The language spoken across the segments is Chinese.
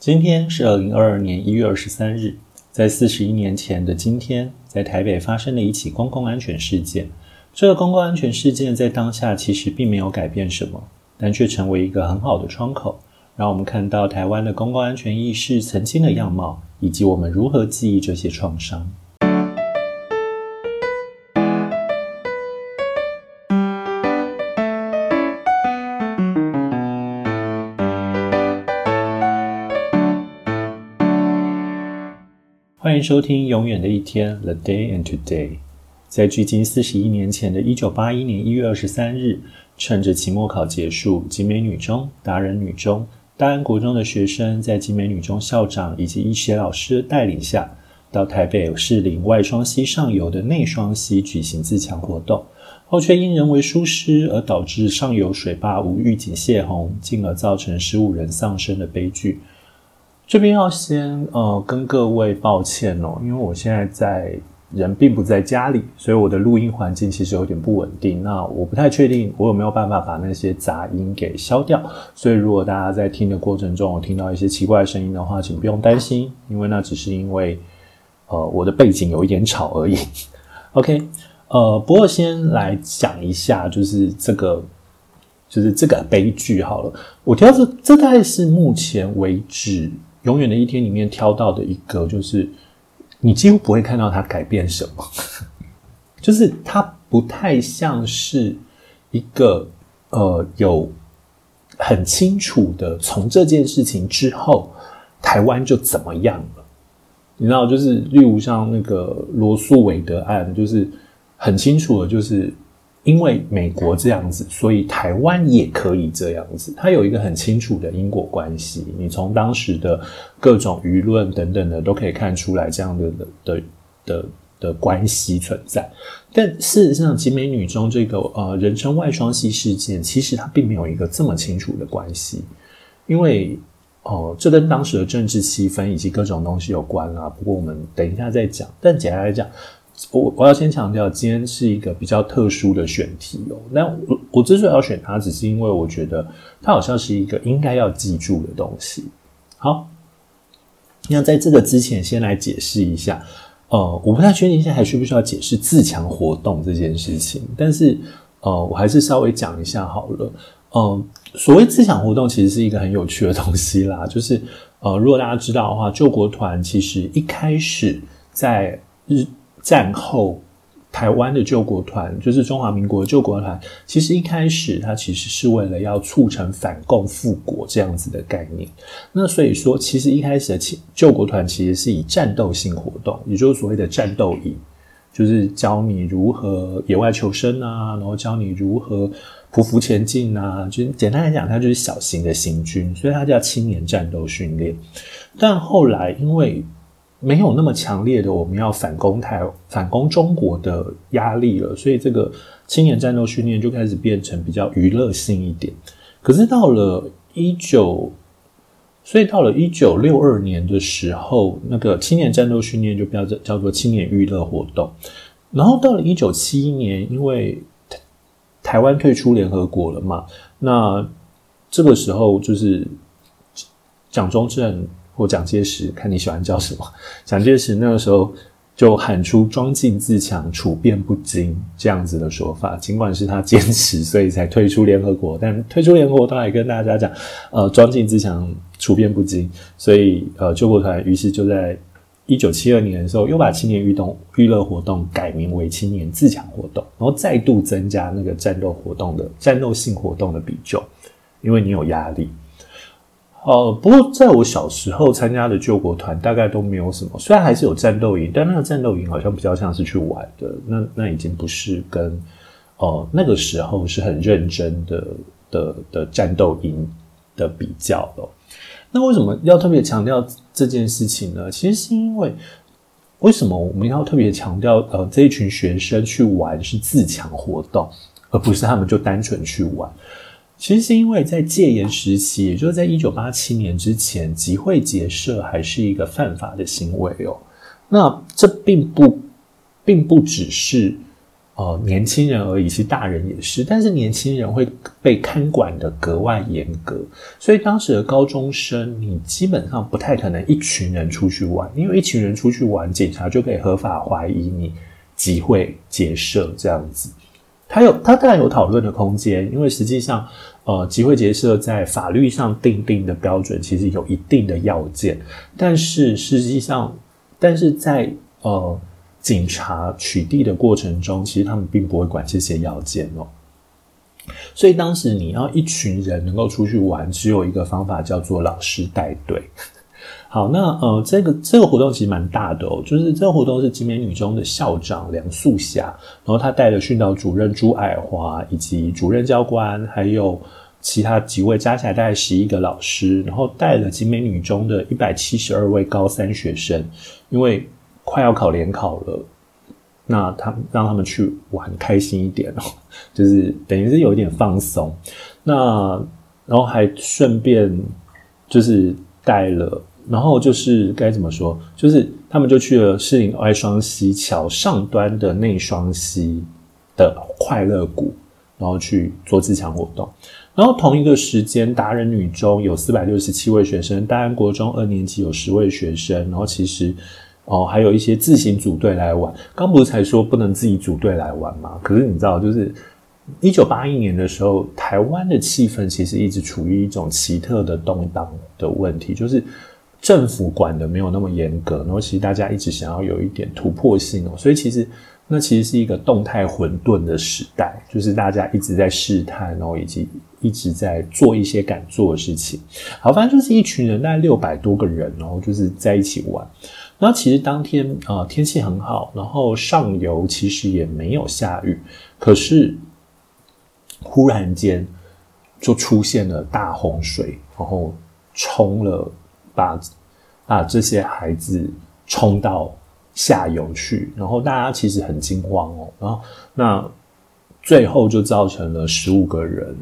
今天是二零二二年一月二十三日，在四十一年前的今天，在台北发生了一起公共安全事件。这个公共安全事件在当下其实并没有改变什么，但却成为一个很好的窗口，让我们看到台湾的公共安全意识曾经的样貌，以及我们如何记忆这些创伤。欢迎收听《永远的一天》（The Day and Today）。在距今四十一年前的一九八一年一月二十三日，趁着期末考结束，集美女中、达人女中、大安国中的学生，在集美女中校长以及医学老师的带领下，到台北市林外双溪上游的内双溪举行自强活动，后却因人为疏失而导致上游水坝无预警泄洪，进而造成十五人丧生的悲剧。这边要先呃跟各位抱歉哦，因为我现在在人并不在家里，所以我的录音环境其实有点不稳定。那我不太确定我有没有办法把那些杂音给消掉。所以如果大家在听的过程中有听到一些奇怪的声音的话，请不用担心，因为那只是因为呃我的背景有一点吵而已。OK，呃，不过先来讲一下，就是这个就是这个悲剧好了。我挑这这大概是目前为止。永远的一天里面挑到的一个，就是你几乎不会看到它改变什么，就是它不太像是一个呃有很清楚的从这件事情之后台湾就怎么样了，你知道，就是例如像那个罗素韦德案，就是很清楚的，就是。因为美国这样子，所以台湾也可以这样子。它有一个很清楚的因果关系，你从当时的各种舆论等等的都可以看出来这样的的的的关系存在。但事实上，集美女中这个呃人称外双系事件，其实它并没有一个这么清楚的关系，因为哦，这跟当时的政治气氛以及各种东西有关啊。不过我们等一下再讲。但简单来讲。我我要先强调，今天是一个比较特殊的选题哦。那我我之所以要选它，只是因为我觉得它好像是一个应该要记住的东西。好，那在这个之前，先来解释一下。呃，我不太确定现在还需不需要解释自强活动这件事情，但是呃，我还是稍微讲一下好了。嗯，所谓自强活动，其实是一个很有趣的东西啦。就是呃，如果大家知道的话，救国团其实一开始在日。战后，台湾的救国团就是中华民国救国团。其实一开始，它其实是为了要促成反共复国这样子的概念。那所以说，其实一开始的救国团其实是以战斗性活动，也就是所谓的战斗营，就是教你如何野外求生啊，然后教你如何匍匐前进啊。就简单来讲，它就是小型的行军，所以它叫青年战斗训练。但后来因为没有那么强烈的我们要反攻台、反攻中国的压力了，所以这个青年战斗训练就开始变成比较娱乐性一点。可是到了一九，所以到了一九六二年的时候，那个青年战斗训练就叫叫做青年娱乐活动。然后到了一九七一年，因为台湾退出联合国了嘛，那这个时候就是蒋中正。或蒋介石，看你喜欢叫什么。蒋介石那个时候就喊出“装进自强，处变不惊”这样子的说法。尽管是他坚持，所以才退出联合国。但退出联合国，他还跟大家讲：“呃，装进自强，处变不惊。”所以，呃，救国团于是就在一九七二年的时候，又把青年运动娱乐活动改名为青年自强活动，然后再度增加那个战斗活动的战斗性活动的比重，因为你有压力。呃，不过在我小时候参加的救国团大概都没有什么，虽然还是有战斗营，但那个战斗营好像比较像是去玩的，那那已经不是跟哦那个时候是很认真的的的战斗营的比较了。那为什么要特别强调这件事情呢？其实是因为为什么我们要特别强调呃这一群学生去玩是自强活动，而不是他们就单纯去玩。其实是因为在戒严时期，也就是在一九八七年之前，集会结社还是一个犯法的行为哦。那这并不，并不只是呃，年轻人而已，其实大人也是，但是年轻人会被看管的格外严格，所以当时的高中生，你基本上不太可能一群人出去玩，因为一群人出去玩，警察就可以合法怀疑你集会结社这样子。他有他当然有讨论的空间，因为实际上，呃，集会结社在法律上定定的标准其实有一定的要件，但是实际上，但是在呃。警察取缔的过程中，其实他们并不会管这些要件哦。所以当时你要一群人能够出去玩，只有一个方法，叫做老师带队。好，那呃，这个这个活动其实蛮大的哦，就是这个活动是集美女中的校长梁素霞，然后她带了训导主任朱爱华，以及主任教官，还有其他几位，加起来大概十一个老师，然后带了集美女中的一百七十二位高三学生，因为。快要考联考了，那他们让他们去玩开心一点哦，就是等于是有一点放松。那然后还顺便就是带了，然后就是该怎么说？就是他们就去了士林外双溪桥上端的内双溪的快乐谷，然后去做自强活动。然后同一个时间，达人女中有四百六十七位学生，大安国中二年级有十位学生，然后其实。哦，还有一些自行组队来玩。刚不是才说不能自己组队来玩吗？可是你知道，就是一九八一年的时候，台湾的气氛其实一直处于一种奇特的动荡的问题，就是政府管的没有那么严格，然后其实大家一直想要有一点突破性哦，所以其实那其实是一个动态混沌的时代，就是大家一直在试探，然后以及一直在做一些敢做的事情。好，反正就是一群人，大概六百多个人，然后就是在一起玩。那其实当天啊天气很好，然后上游其实也没有下雨，可是忽然间就出现了大洪水，然后冲了把把这些孩子冲到下游去，然后大家其实很惊慌哦，然后那最后就造成了十五个人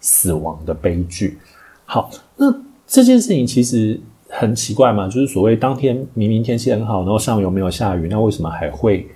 死亡的悲剧。好，那这件事情其实。很奇怪嘛，就是所谓当天明明天气很好，然后上游没有下雨，那为什么还会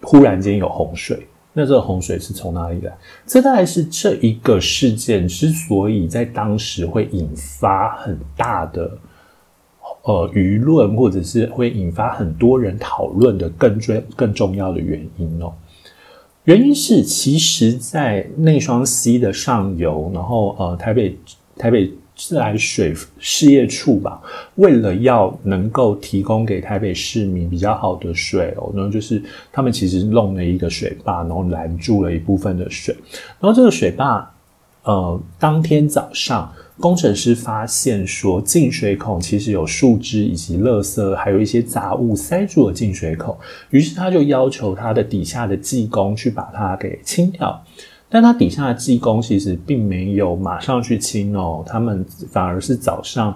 忽然间有洪水？那这个洪水是从哪里来？这大概是这一个事件之所以在当时会引发很大的呃舆论，或者是会引发很多人讨论的更重更重要的原因哦。原因是其实，在内双溪的上游，然后呃台北台北。自来水事业处吧，为了要能够提供给台北市民比较好的水哦，然后就是他们其实弄了一个水坝，然后拦住了一部分的水。然后这个水坝，呃，当天早上工程师发现说进水孔其实有树枝以及垃圾，还有一些杂物塞住了进水口，于是他就要求他的底下的技工去把它给清掉。但他底下的技工其实并没有马上去清哦，他们反而是早上，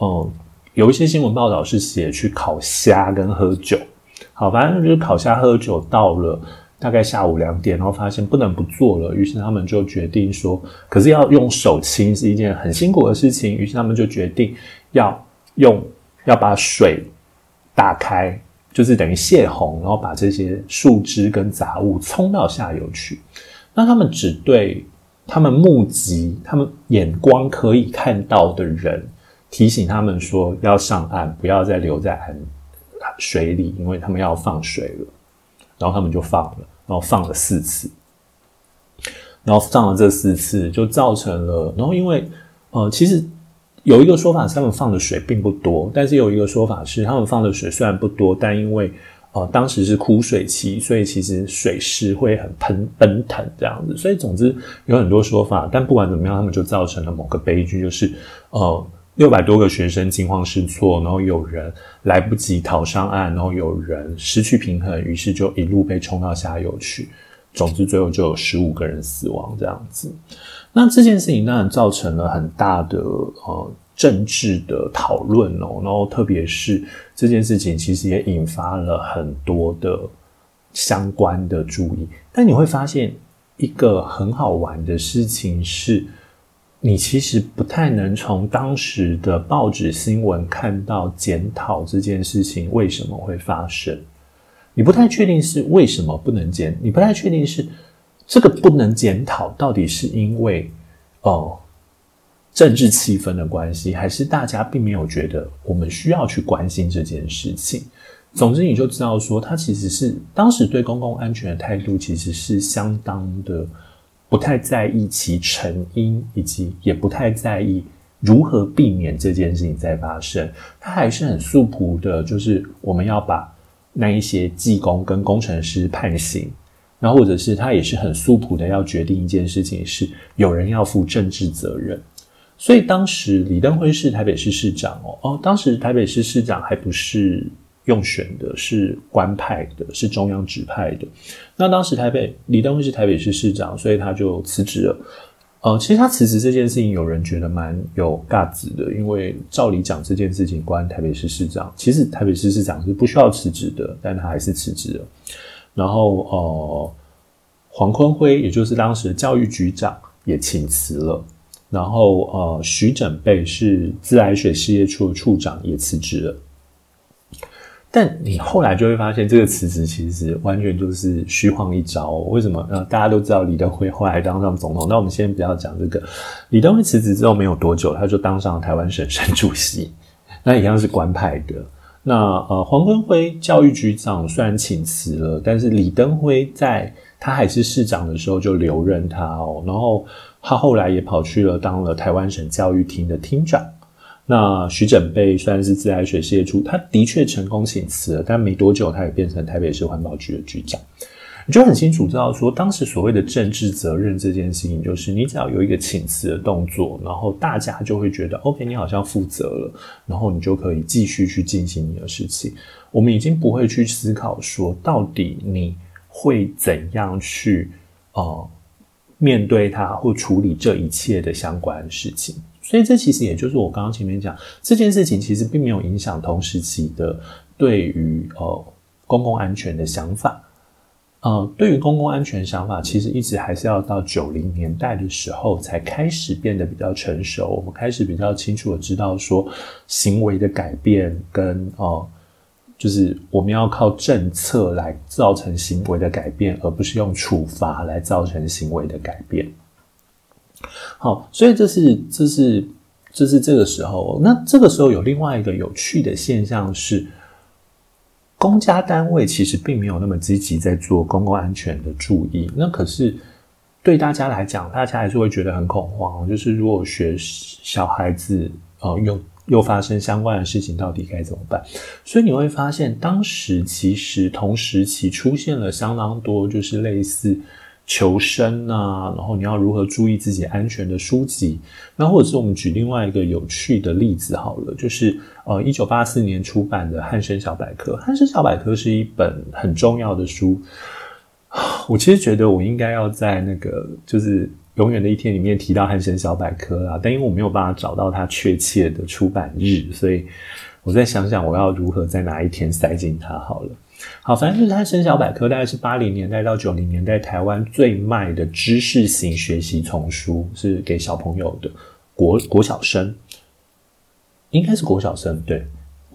嗯，有一些新闻报道是写去烤虾跟喝酒，好，反正就是烤虾喝酒到了大概下午两点，然后发现不能不做了，于是他们就决定说，可是要用手清是一件很辛苦的事情，于是他们就决定要用要把水打开，就是等于泄洪，然后把这些树枝跟杂物冲到下游去。那他们只对他们目击、他们眼光可以看到的人提醒他们说要上岸，不要再留在岸水里，因为他们要放水了。然后他们就放了，然后放了四次，然后放了这四次就造成了。然后因为呃，其实有一个说法是他们放的水并不多，但是有一个说法是他们放的水虽然不多，但因为呃，当时是枯水期，所以其实水势会很喷奔腾这样子，所以总之有很多说法，但不管怎么样，他们就造成了某个悲剧，就是呃六百多个学生惊慌失措，然后有人来不及逃上岸，然后有人失去平衡，于是就一路被冲到下游去，总之最后就有十五个人死亡这样子。那这件事情当然造成了很大的呃。政治的讨论哦，然后特别是这件事情，其实也引发了很多的相关的注意。但你会发现一个很好玩的事情是，你其实不太能从当时的报纸新闻看到检讨这件事情为什么会发生。你不太确定是为什么不能检，你不太确定是这个不能检讨到底是因为哦政治气氛的关系，还是大家并没有觉得我们需要去关心这件事情。总之，你就知道说，他其实是当时对公共安全的态度，其实是相当的不太在意其成因，以及也不太在意如何避免这件事情再发生。他还是很素朴的，就是我们要把。那一些技工跟工程师判刑，然后或者是他也是很素朴的要决定一件事情，是有人要负政治责任。所以当时李登辉是台北市市长哦哦，当时台北市市长还不是用选的，是官派的，是中央指派的。那当时台北李登辉是台北市市长，所以他就辞职了。呃，其实他辞职这件事情，有人觉得蛮有尬子的，因为照理讲这件事情关台北市市长，其实台北市市长是不需要辞职的，但他还是辞职了。然后呃，黄坤辉也就是当时的教育局长也请辞了，然后呃，徐整备是自来水事业处的处长也辞职了。但你后来就会发现，这个辞职其实完全就是虚晃一招。为什么？呃，大家都知道李登辉后来当上总统。那我们先不要讲这个。李登辉辞职之后没有多久，他就当上台湾省省主席，那一样是官派的。那呃，黄坤辉教育局长虽然请辞了，但是李登辉在他还是市长的时候就留任他哦。然后他后来也跑去了当了台湾省教育厅的厅长。那徐整备虽然是自来水事业处，他的确成功请辞了，但没多久他也变成台北市环保局的局长。你就很清楚知道说，当时所谓的政治责任这件事情，就是你只要有一个请辞的动作，然后大家就会觉得 OK，你好像负责了，然后你就可以继续去进行你的事情。我们已经不会去思考说，到底你会怎样去呃面对它或处理这一切的相关事情。所以这其实也就是我刚刚前面讲这件事情，其实并没有影响同时期的对于呃公共安全的想法。呃，对于公共安全想法，其实一直还是要到九零年代的时候才开始变得比较成熟。我们开始比较清楚的知道说，行为的改变跟呃，就是我们要靠政策来造成行为的改变，而不是用处罚来造成行为的改变。好，所以这是这是这是这个时候。那这个时候有另外一个有趣的现象是，公家单位其实并没有那么积极在做公共安全的注意。那可是对大家来讲，大家还是会觉得很恐慌。就是如果学小孩子呃又又发生相关的事情，到底该怎么办？所以你会发现，当时其实同时期出现了相当多，就是类似。求生啊，然后你要如何注意自己安全的书籍？那或者是我们举另外一个有趣的例子好了，就是呃，一九八四年出版的《汉生小百科》。《汉生小百科》是一本很重要的书。我其实觉得我应该要在那个就是永远的一天里面提到《汉生小百科》啊，但因为我没有办法找到它确切的出版日，所以我再想想我要如何在哪一天塞进它好了。好，反正就是它《生小百科》大概是八零年代到九零年代台湾最卖的知识型学习丛书，是给小朋友的国国小生，应该是国小生对，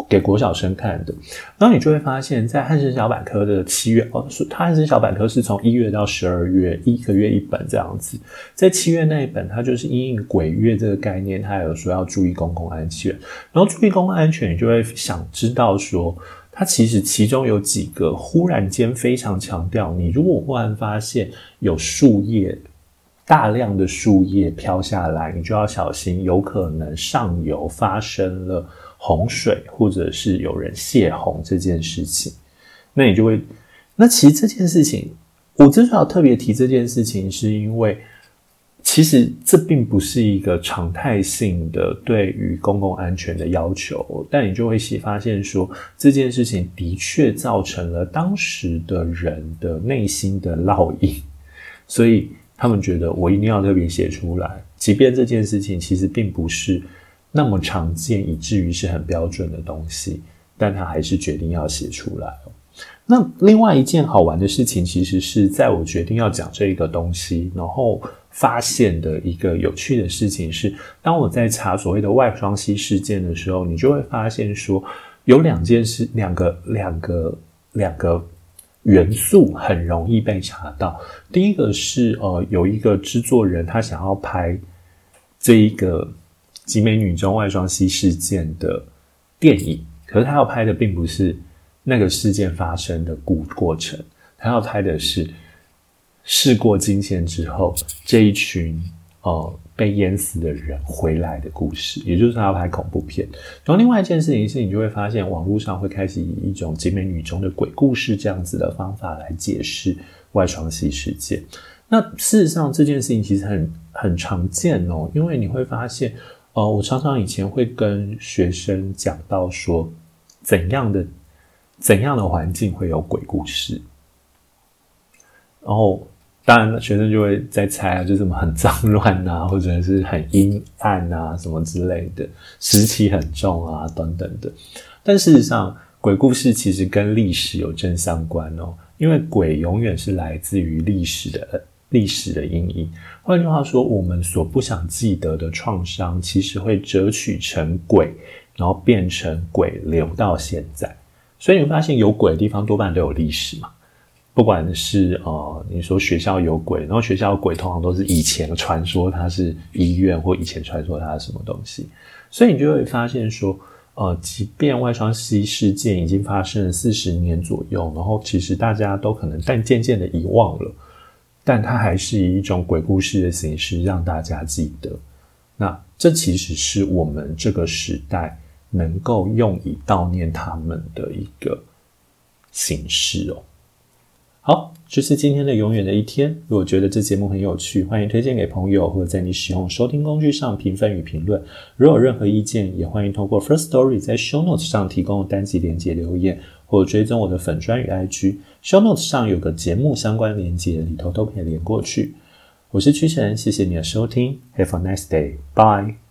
给国小生看的。然后你就会发现，在《汉生小百科》的七月哦，它《汉生小百科》是从一月到十二月，一个月一本这样子。在七月那一本，它就是因应鬼月这个概念，它有说要注意公共安全。然后注意公共安全，你就会想知道说。它其实其中有几个忽然间非常强调，你如果忽然发现有树叶大量的树叶飘下来，你就要小心，有可能上游发生了洪水，或者是有人泄洪这件事情。那你就会，那其实这件事情，我之所以要特别提这件事情，是因为。其实这并不是一个常态性的对于公共安全的要求，但你就会发现说这件事情的确造成了当时的人的内心的烙印，所以他们觉得我一定要特别写出来，即便这件事情其实并不是那么常见，以至于是很标准的东西，但他还是决定要写出来。那另外一件好玩的事情，其实是在我决定要讲这一个东西，然后发现的一个有趣的事情是，当我在查所谓的外双溪事件的时候，你就会发现说，有两件事，两个两个两个元素很容易被查到。第一个是呃，有一个制作人他想要拍这一个集美女中外双溪事件的电影，可是他要拍的并不是那个事件发生的故过程，他要拍的是事过境迁之后这一群呃。被淹死的人回来的故事，也就是他要拍恐怖片。然后另外一件事情是，你就会发现网络上会开始以一种集美女中的鬼故事这样子的方法来解释外双溪事件。那事实上这件事情其实很很常见哦，因为你会发现，呃，我常常以前会跟学生讲到说，怎样的怎样的环境会有鬼故事，然后。当然，学生就会在猜啊，就什么很脏乱啊，或者是很阴暗啊，什么之类的，湿气很重啊，等等的。但事实上，鬼故事其实跟历史有正相关哦，因为鬼永远是来自于历史的历史的阴影。换句话说，我们所不想记得的创伤，其实会折取成鬼，然后变成鬼留到现在。所以你会发现，有鬼的地方多半都有历史嘛。不管是呃，你说学校有鬼，然后学校有鬼通常都是以前传说它是医院，或以前传说它是什么东西，所以你就会发现说，呃，即便外双溪事件已经发生了四十年左右，然后其实大家都可能但渐渐的遗忘了，但它还是以一种鬼故事的形式让大家记得。那这其实是我们这个时代能够用以悼念他们的一个形式哦。好，这是今天的永远的一天。如果觉得这节目很有趣，欢迎推荐给朋友，或者在你使用收听工具上评分与评论。如果有任何意见，也欢迎通过 First Story 在 Show Notes 上提供单集连接留言，或追踪我的粉专与 IG。Show Notes 上有个节目相关连接，里头都可以连过去。我是屈臣，谢谢你的收听，Have a nice day，bye。